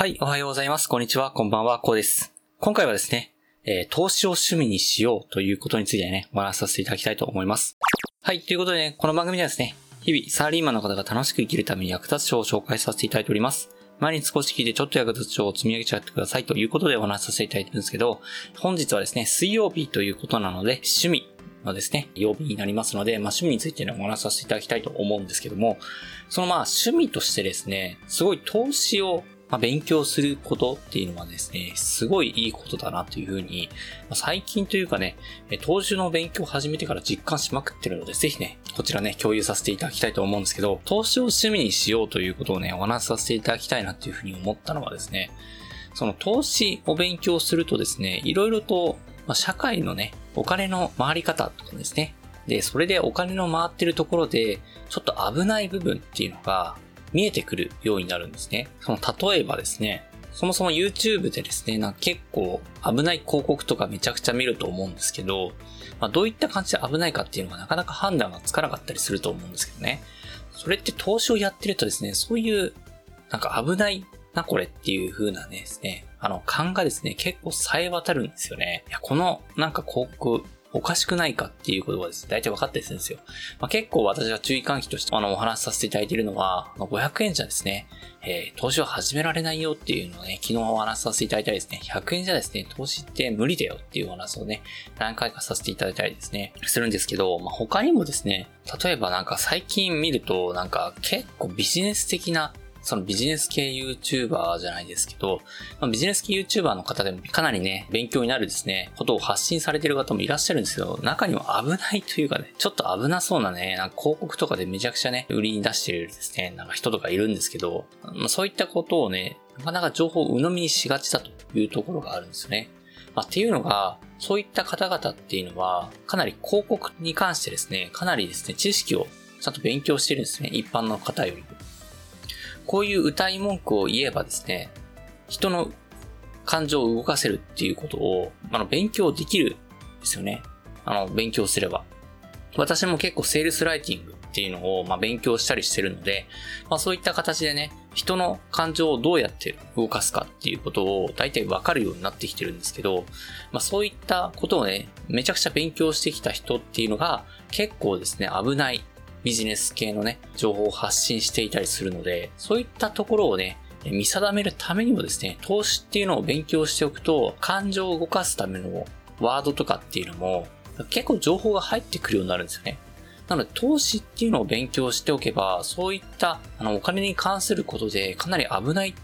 はい、おはようございます。こんにちは、こんばんは、こうです。今回はですね、えー、投資を趣味にしようということについてね、お話しさせていただきたいと思います。はい、ということでね、この番組ではですね、日々サラリーマンの方が楽しく生きるために役立つ書を紹介させていただいております。毎日少し聞いてちょっと役立つ書を積み上げちゃってくださいということでお話しさせていただいてるんですけど、本日はですね、水曜日ということなので、趣味のですね、曜日になりますので、まあ趣味についてね、お話しさせていただきたいと思うんですけども、そのまあ趣味としてですね、すごい投資をまあ、勉強することっていうのはですね、すごいいいことだなというふうに、まあ、最近というかね、投資の勉強を始めてから実感しまくってるので、ぜひね、こちらね、共有させていただきたいと思うんですけど、投資を趣味にしようということをね、お話しさせていただきたいなっていうふうに思ったのはですね、その投資を勉強するとですね、いろいろと、ま、社会のね、お金の回り方とかですね、で、それでお金の回ってるところで、ちょっと危ない部分っていうのが、見えてくるようになるんですね。その例えばですね、そもそも YouTube でですね、なんか結構危ない広告とかめちゃくちゃ見ると思うんですけど、まあ、どういった感じで危ないかっていうのがなかなか判断がつかなかったりすると思うんですけどね。それって投資をやってるとですね、そういうなんか危ないなこれっていう風なねですね、あの勘がですね、結構冴え渡るんですよね。いや、このなんか広告おかしくないかっていうことがです。ね、大体分かったりするんですよ。まあ、結構私が注意喚起としてあのお話しさせていただいているのは、500円じゃですね、えー、投資を始められないよっていうのをね、昨日お話しさせていただいたりですね、100円じゃですね、投資って無理だよっていうお話をね、何回かさせていただいたりですね、するんですけど、まあ、他にもですね、例えばなんか最近見ると、なんか結構ビジネス的なそのビジネス系 YouTuber じゃないですけど、まあ、ビジネス系 YouTuber の方でもかなりね、勉強になるですね、ことを発信されてる方もいらっしゃるんですけど、中には危ないというかね、ちょっと危なそうなね、なんか広告とかでめちゃくちゃね、売りに出してるですね、なんか人とかいるんですけど、まあ、そういったことをね、なかなか情報を鵜呑みにしがちだというところがあるんですよね。まあ、っていうのが、そういった方々っていうのは、かなり広告に関してですね、かなりですね、知識をちゃんと勉強してるんですね。一般の方よりも。こういう歌い文句を言えばですね、人の感情を動かせるっていうことを、あの、勉強できるんですよね。あの、勉強すれば。私も結構セールスライティングっていうのを、まあ、勉強したりしてるので、まあ、そういった形でね、人の感情をどうやって動かすかっていうことを大体わかるようになってきてるんですけど、まあ、そういったことをね、めちゃくちゃ勉強してきた人っていうのが結構ですね、危ないビジネス系のね、情報を発信していたりするので、そういったところをね、見定めるためにもですね、投資っていうのを勉強しておくと、感情を動かすためのワードとかっていうのも、結構情報が入ってくるようになるんですよね。なので、投資っていうのを勉強しておけば、そういった、あの、お金に関することで、かなり危ない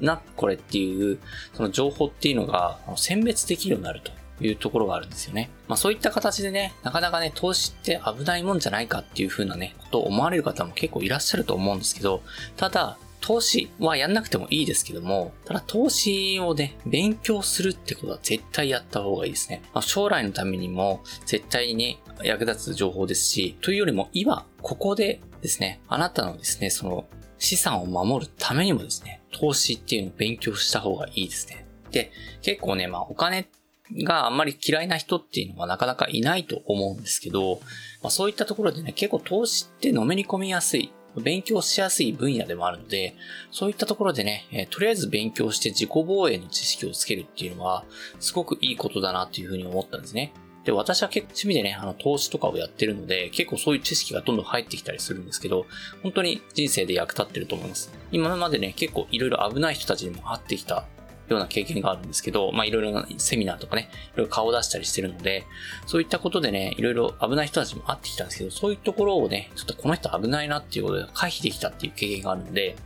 な、これっていう、その情報っていうのが、選別できるようになると。いうところがあるんですよね。まあそういった形でね、なかなかね、投資って危ないもんじゃないかっていう風なね、ことを思われる方も結構いらっしゃると思うんですけど、ただ、投資はやんなくてもいいですけども、ただ投資をね、勉強するってことは絶対やった方がいいですね。まあ、将来のためにも絶対に、役立つ情報ですし、というよりも今、ここでですね、あなたのですね、その資産を守るためにもですね、投資っていうのを勉強した方がいいですね。で、結構ね、まあお金があんまり嫌いな人っていうのはなかなかいないと思うんですけど、まあ、そういったところでね、結構投資ってのめり込みやすい、勉強しやすい分野でもあるので、そういったところでね、えー、とりあえず勉強して自己防衛の知識をつけるっていうのは、すごくいいことだなというふうに思ったんですね。で、私は結構趣味でね、あの、投資とかをやってるので、結構そういう知識がどんどん入ってきたりするんですけど、本当に人生で役立ってると思います。今までね、結構いろいろ危ない人たちにも会ってきたような経験があるんですけど、まあいろいろなセミナーとかね、いろいろ顔を出したりしてるので、そういったことでね、いろいろ危ない人たちも会ってきたんですけど、そういうところをね、ちょっとこの人危ないなっていうことで回避できたっていう経験があるので、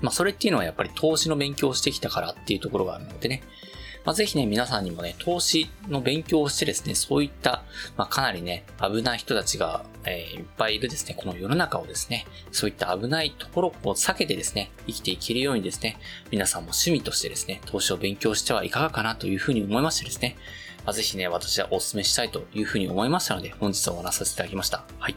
まあそれっていうのはやっぱり投資の勉強をしてきたからっていうところがあるのでね、まあ、ぜひね、皆さんにもね、投資の勉強をしてですね、そういった、まあ、かなりね、危ない人たちが、えー、いっぱいいるですね、この世の中をですね、そういった危ないところを避けてですね、生きていけるようにですね、皆さんも趣味としてですね、投資を勉強してはいかがかなというふうに思いましてですね、まあ、ぜひね、私はお勧めしたいというふうに思いましたので、本日はお話しさせていただきました。はい。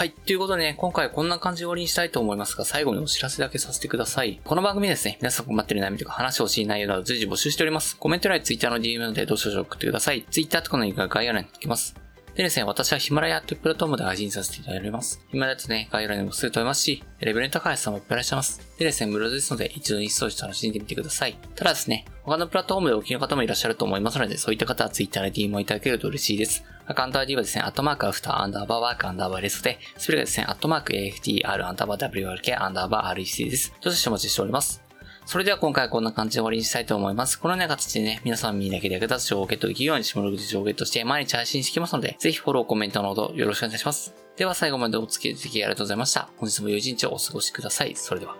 はい。ということでね、今回はこんな感じで終わりにしたいと思いますが、最後にお知らせだけさせてください。この番組ですね、皆さん困ってる悩みとか話してほしい内容など随時募集しております。コメント欄や Twitter の DM などでどうしよう送ってください。Twitter とかのリンクが概要欄に書きます。でですね、私はヒマラヤというプラットフォームで配信させていただいております。ヒマラヤとね、概要欄にもすぐ飛べますし、レベルの高い人もいっぱいいらっしゃいます。でですね、無料ですので、一度に掃除楽しんでみてください。ただですね、他のプラットフォームでお聞きの方もいらっしゃると思いますので、そういった方は Twitter で DM をいただけると嬉しいです。アカウント ID はですね、アットマークアフターアンダーバーワークアンダーバーレストで、スペルがですね、アットマーク AFTR アンダーバー WRK アンダーバー REC です。どうしてお待ちしております。それでは今回はこんな感じで終わりにしたいと思います。このような形でね、皆さん耳だけで役立つ情報をゲットできるように、下の口情報をゲットして毎日配信してきますので、ぜひフォロー、コメントのほどよろしくお願いします。では最後までお付き合いいただきありがとうございました。本日も良い一日をお過ごしください。それでは。